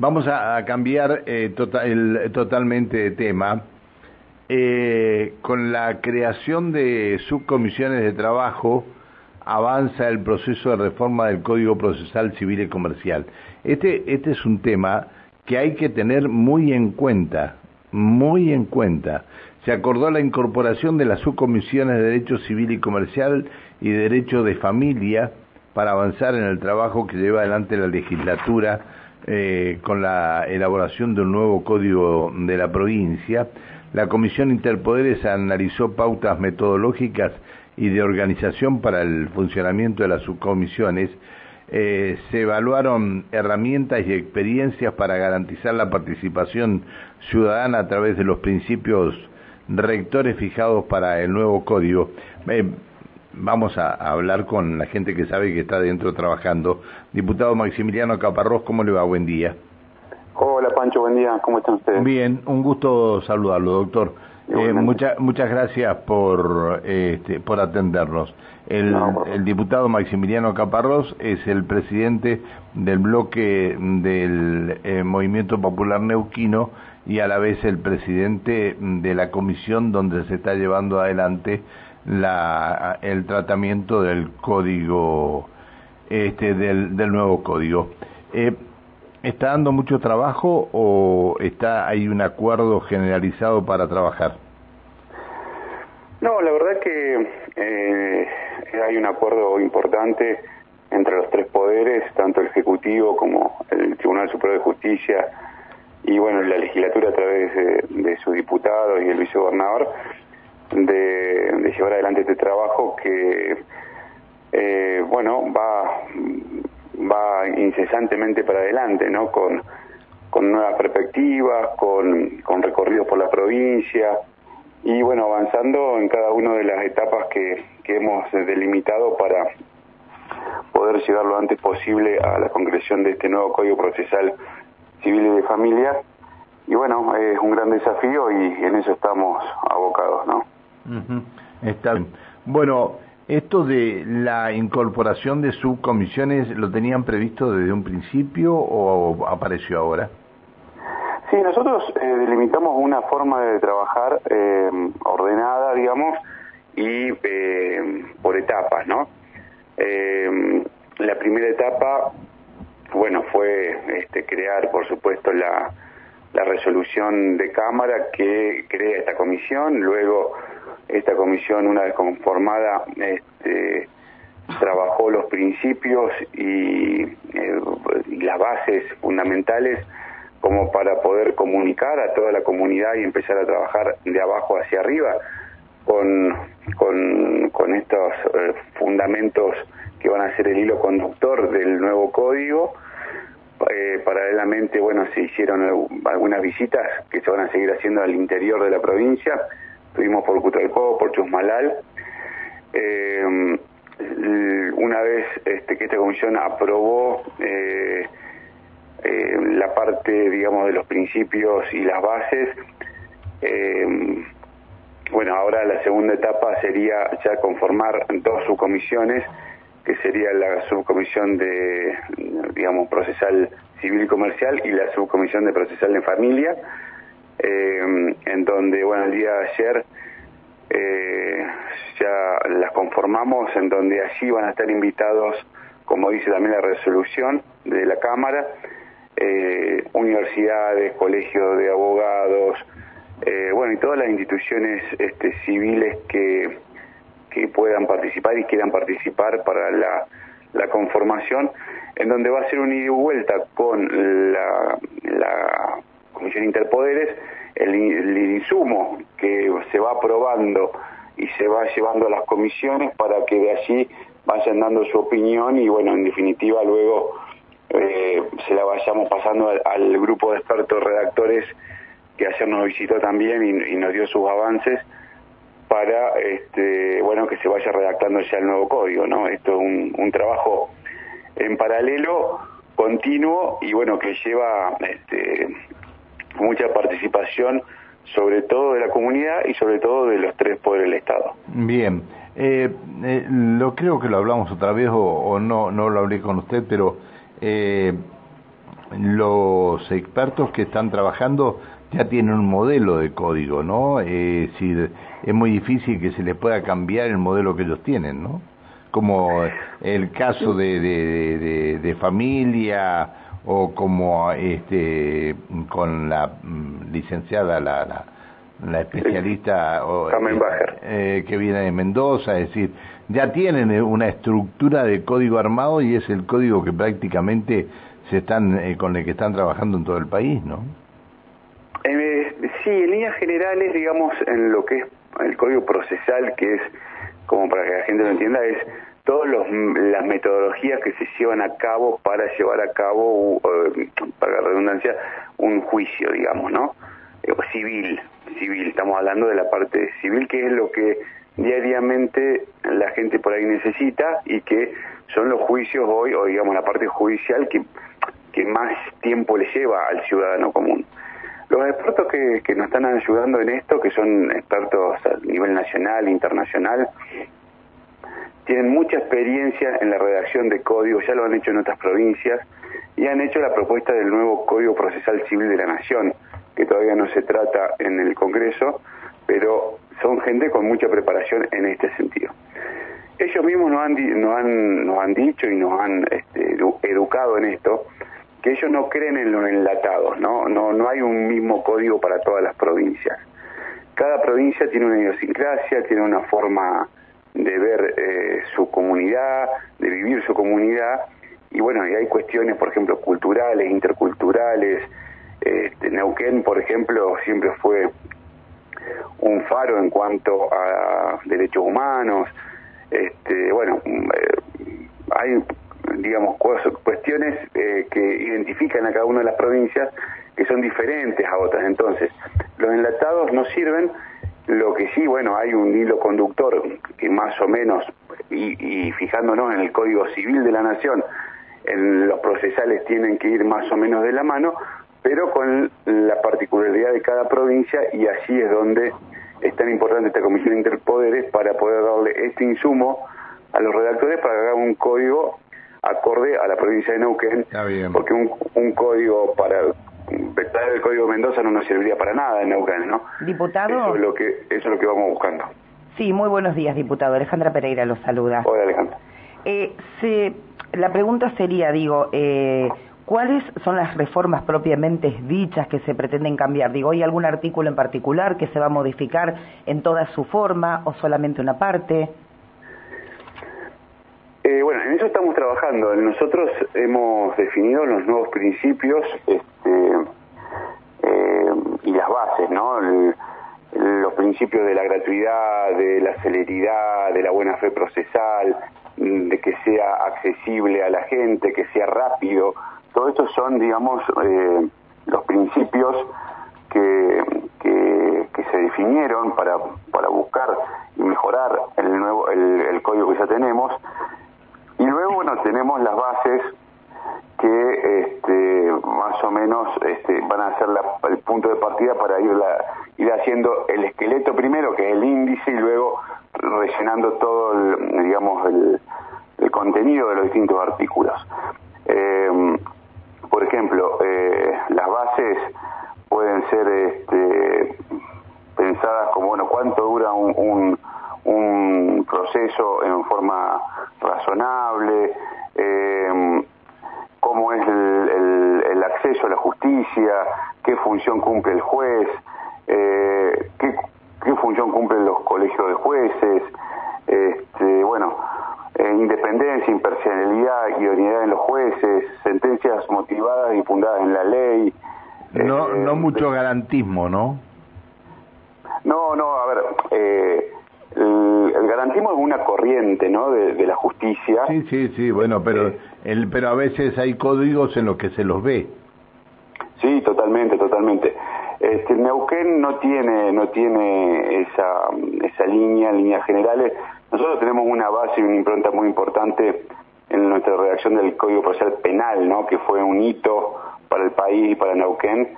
Vamos a, cambiar eh, tota-, totalmente de tema. Eh, con la creación de subcomisiones de trabajo avanza el proceso de reforma del Código Procesal Civil y Comercial. Este, este es un tema que hay que tener muy en cuenta, muy en cuenta. Se acordó la incorporación de las subcomisiones de Derecho Civil y Comercial y Derecho de Familia para avanzar en el trabajo que lleva adelante la legislatura eh, con la elaboración de un nuevo código de la provincia. La Comisión Interpoderes analizó pautas metodológicas y de organización para el funcionamiento de las subcomisiones. Eh, se evaluaron herramientas y experiencias para garantizar la participación ciudadana a través de los principios rectores fijados para el nuevo código. Eh, vamos a, hablar con la gente que sabe que está dentro trabajando. Diputado Maximiliano Caparrós, ¿cómo le va? Buen día. Hola Pancho, buen día, ¿cómo están ustedes? Bien, un gusto saludarlo, doctor. Eh, muchas muchas gracias por este, por atendernos. El, el, diputado Maximiliano Caparrós es el presidente del bloque del eh, Movimiento Popular Neuquino y a la vez el presidente de la comisión donde se está llevando adelante la, el tratamiento del código, este, del, del nuevo código. Eh, ¿Está dando mucho trabajo o está hay un acuerdo generalizado para trabajar? No, la verdad que eh, hay un acuerdo importante entre los tres poderes, tanto el Ejecutivo como el Tribunal Superior de Justicia y bueno, la legislatura a través de, de sus diputados y el vicegobernador, de, llevar adelante este trabajo que, eh, bueno, va, va incesantemente para adelante, ¿no? Con, con nuevas perspectivas, con, con recorridos por la provincia y, bueno, avanzando en cada una de las etapas que, que hemos delimitado para poder llegar lo antes posible a la concreción de este nuevo Código Procesal Civil y de Familia. Y bueno, es un gran desafío y en eso estamos abocados, ¿no? Está bien. Bueno, esto de la incorporación de subcomisiones, ¿lo tenían previsto desde un principio o apareció ahora? Sí, nosotros eh, delimitamos una forma de trabajar eh, ordenada, digamos, y eh, por etapas, ¿no? la primera etapa, bueno, fue este, crear, por supuesto, la, la resolución de Cámara que crea esta comisión, luego esta comisión, una vez conformada, este, trabajó los principios y, eh, las bases fundamentales como para poder comunicar a toda la comunidad y empezar a trabajar de abajo hacia arriba con, con, estos eh, fundamentos que van a ser el hilo conductor del nuevo código. Eh, paralelamente, bueno, se hicieron algunas visitas que se van a seguir haciendo al interior de la provincia estuvimos por Cutralcó, por Chusmalal. Eh, una vez este, que esta comisión aprobó eh, la parte, digamos, de los principios y las bases, bueno, ahora la segunda etapa sería ya conformar dos subcomisiones, que sería la subcomisión de, digamos, procesal civil y comercial y la subcomisión de procesal de familia eh, en donde, bueno, el día de ayer eh, ya las conformamos, en donde allí van a estar invitados, como dice también la resolución de la Cámara, eh, universidades, colegios de abogados, bueno, y todas las instituciones este, civiles que, que puedan participar y quieran participar para la, conformación, en donde va a ser un ida y vuelta con la, la Comisión Interpoderes, el, insumo que se va aprobando y se va llevando a las comisiones para que de allí vayan dando su opinión y bueno, en definitiva luego eh, se la vayamos pasando al, grupo de expertos redactores que ayer nos visitó también y, nos dio sus avances para este bueno que se vaya redactando ya el nuevo código, ¿no? Esto es un, un trabajo en paralelo, continuo y bueno que lleva este, mucha participación, sobre todo de la comunidad y sobre todo de los tres poderes del Estado. Bien, eh, eh, lo creo que lo hablamos otra vez o, no, no lo hablé con usted, pero eh, los expertos que están trabajando ya tienen un modelo de código, ¿no? Eh, decir, es muy difícil que se les pueda cambiar el modelo que ellos tienen, ¿no? Como el caso de, de, de, familia o como este con la mm, licenciada la, la, la especialista o, eh, que viene de Mendoza, es decir, ya tienen una estructura de código armado y es el código que prácticamente se están eh, con el que están trabajando en todo el país, ¿no? Eh, sí, en líneas generales, digamos, en lo que es el código procesal, que es, como para que la gente lo entienda, es todas las metodologías que se llevan a cabo para llevar a cabo, eh, para la redundancia, un juicio, digamos, ¿no? civil, civil, estamos hablando de la parte civil, que es lo que diariamente la gente por ahí necesita y que son los juicios hoy, o digamos la parte judicial que que más tiempo le lleva al ciudadano común. Los expertos que, nos están ayudando en esto, que son expertos a nivel nacional internacional, tienen mucha experiencia en la redacción de códigos, ya lo han hecho en otras provincias, y han hecho la propuesta del nuevo Código Procesal Civil de la Nación, que todavía no se trata en el Congreso, pero son gente con mucha preparación en este sentido. Ellos mismos nos han, dicho y nos han este, educado en esto, que ellos no creen en los enlatados. No, hay un mismo código para todas las provincias. Cada provincia tiene una idiosincrasia, tiene una forma de ver eh, su comunidad, de vivir su comunidad, y bueno, y hay cuestiones, por ejemplo, culturales, interculturales. Este, Neuquén, por ejemplo, siempre fue un faro en cuanto a derechos humanos. Este, bueno, eh, hay digamos, cuestiones eh, que identifican a cada una de las provincias que son diferentes a otras. Entonces, los enlatados no sirven, lo que sí, bueno, hay un hilo conductor que más o menos, y, fijándonos en el Código Civil de la Nación, en los procesales tienen que ir más o menos de la mano, pero con la particularidad de cada provincia y así es donde es tan importante esta Comisión Interpoderes para poder darle este insumo a los redactores para haga un código acorde a la provincia de Neuquén, porque un, un código para vetar el código de Mendoza no nos serviría para nada en Neuquén, ¿no? Diputado. Eso es lo que, eso es lo que vamos buscando. Sí, muy buenos días, diputado. Alejandra Pereira los saluda. Hola, Alejandra. Eh, se, la pregunta sería, digo, eh, ¿cuáles son las reformas propiamente dichas que se pretenden cambiar? Digo, ¿hay algún artículo en particular que se va a modificar en toda su forma o solamente una parte? Eh, bueno, en eso estamos trabajando. Nosotros hemos definido los nuevos principios este, las bases, ¿no? los principios de la gratuidad, de la celeridad, de la buena fe procesal, de que sea accesible a la gente, que sea rápido. Todo esto son, digamos, eh, los principios que, que, se definieron para, para buscar y mejorar el nuevo el código que ya tenemos y luego, bueno, tenemos las bases que este, más o menos este, van a ser el punto de partida para ir, haciendo el esqueleto primero, que es el índice, y luego rellenando todo, el, digamos, el, contenido de los distintos artículos. Eh, por ejemplo, eh, las bases pueden ser este, pensadas como, bueno, cuánto dura un proceso en forma razonable, eh, cómo es el, acceso a la justicia, qué función cumple el juez, eh, qué, función cumplen los colegios de jueces, este, bueno, eh, independencia, imparcialidad, idoneidad en los jueces, sentencias motivadas y fundadas en la ley. No, no mucho garantismo, ¿no? No, no, a ver, eh, el, garantismo es una corriente ¿no? De, la justicia. Sí, sí, sí, bueno, pero, eh, el, pero a veces hay códigos en los que se los ve. Totalmente, totalmente. Este, Neuquén no tiene, no tiene esa, esa línea, líneas generales. Nosotros tenemos una base y una impronta muy importante en nuestra redacción del Código Procesal Penal, ¿no? que fue un hito para el país y para Neuquén,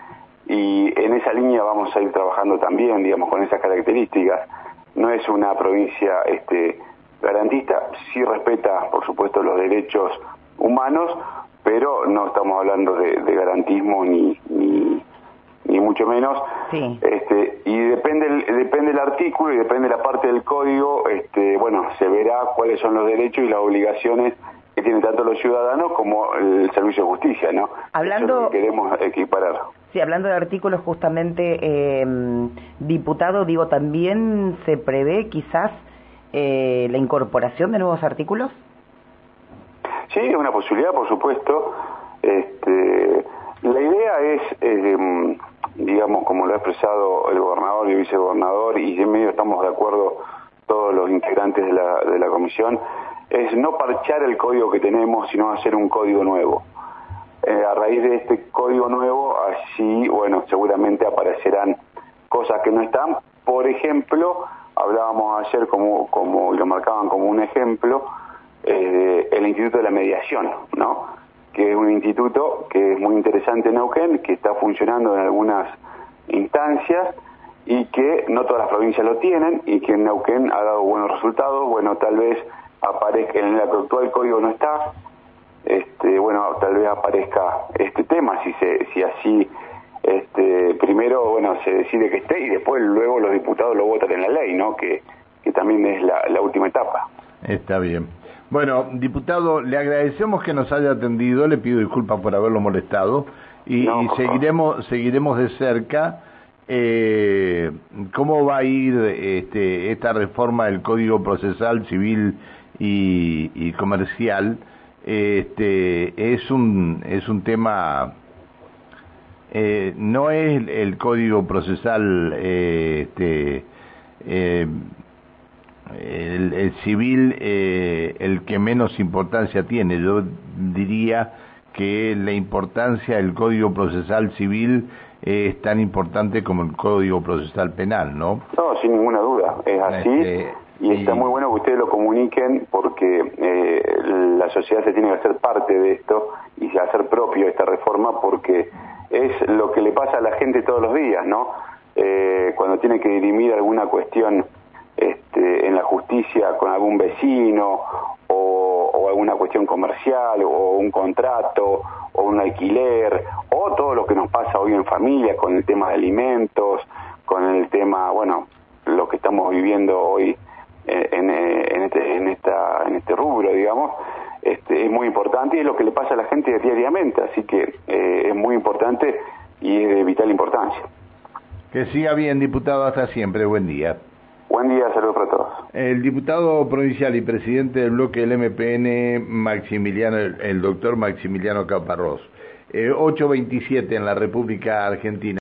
y en esa línea vamos a ir trabajando también, digamos, con esas características no es una provincia este, garantista, sí respeta, por supuesto, los derechos humanos, pero no estamos hablando de, garantismo ni, ni, mucho menos. Este, y depende el, depende el artículo y depende la parte del código, este, bueno, se verá cuáles son los derechos y las obligaciones que tienen tanto los ciudadanos como el servicio de justicia, ¿no? Hablando... queremos equiparar. Sí, hablando de artículos justamente, eh, diputado, digo, ¿también se prevé quizás eh, la incorporación de nuevos artículos? Sí, es una posibilidad, por supuesto. Este, la idea es, em, digamos, como lo ha expresado el gobernador y el vicegobernador, y en medio estamos de acuerdo todos los integrantes de la, de la comisión, es no parchar el código que tenemos, sino hacer un código nuevo. Eh, a raíz de este código nuevo, así, bueno, seguramente aparecerán cosas que no están. Por ejemplo, hablábamos ayer, como, como lo marcaban como un ejemplo, eh, el Instituto de la Mediación, ¿no? Que es un instituto que es muy interesante en Neuquén, que está funcionando en algunas instancias y que no todas las provincias lo tienen y que en Neuquén ha dado buenos resultados. Bueno, tal vez aparezca en el actual código no está, este, bueno, tal vez aparezca este tema, si, se, si así este, primero bueno se decide que esté y después luego los diputados lo votan en la ley, ¿no? Que, que también es la, la última etapa. Está bien. Bueno, diputado, le agradecemos que nos haya atendido, le pido disculpas por haberlo molestado y, seguiremos seguiremos de cerca eh, cómo va a ir este, esta reforma del Código Procesal Civil y Comercial. Este, es un es un tema eh, no es el, código procesal eh, este, eh, el, civil el que menos importancia tiene. Yo diría que la importancia del código procesal civil es tan importante como el código procesal penal no no sin ninguna duda. Es así. Este, y está muy bueno que ustedes lo comuniquen porque eh, la sociedad se tiene que hacer parte de esto y hacer propio esta reforma porque es lo que le pasa a la gente todos los días, ¿no? Eh, cuando tiene que dirimir alguna cuestión justicia con algún vecino o, alguna cuestión comercial o un contrato o un alquiler o todo lo que nos pasa hoy en familia con el tema de alimentos, con el tema, bueno, lo que estamos viviendo hoy en, en, este, en, esta, en este rubro, digamos, este, es muy importante y es lo que le pasa a la gente diariamente, así que eh, es muy importante y es de vital importancia. Que siga bien, diputado, hasta siempre. Buen día. Buen día, saludos para todos. El diputado provincial y presidente del bloque del MPN, Maximiliano, el, doctor Maximiliano Caparrós. Eh, 827 en la República Argentina.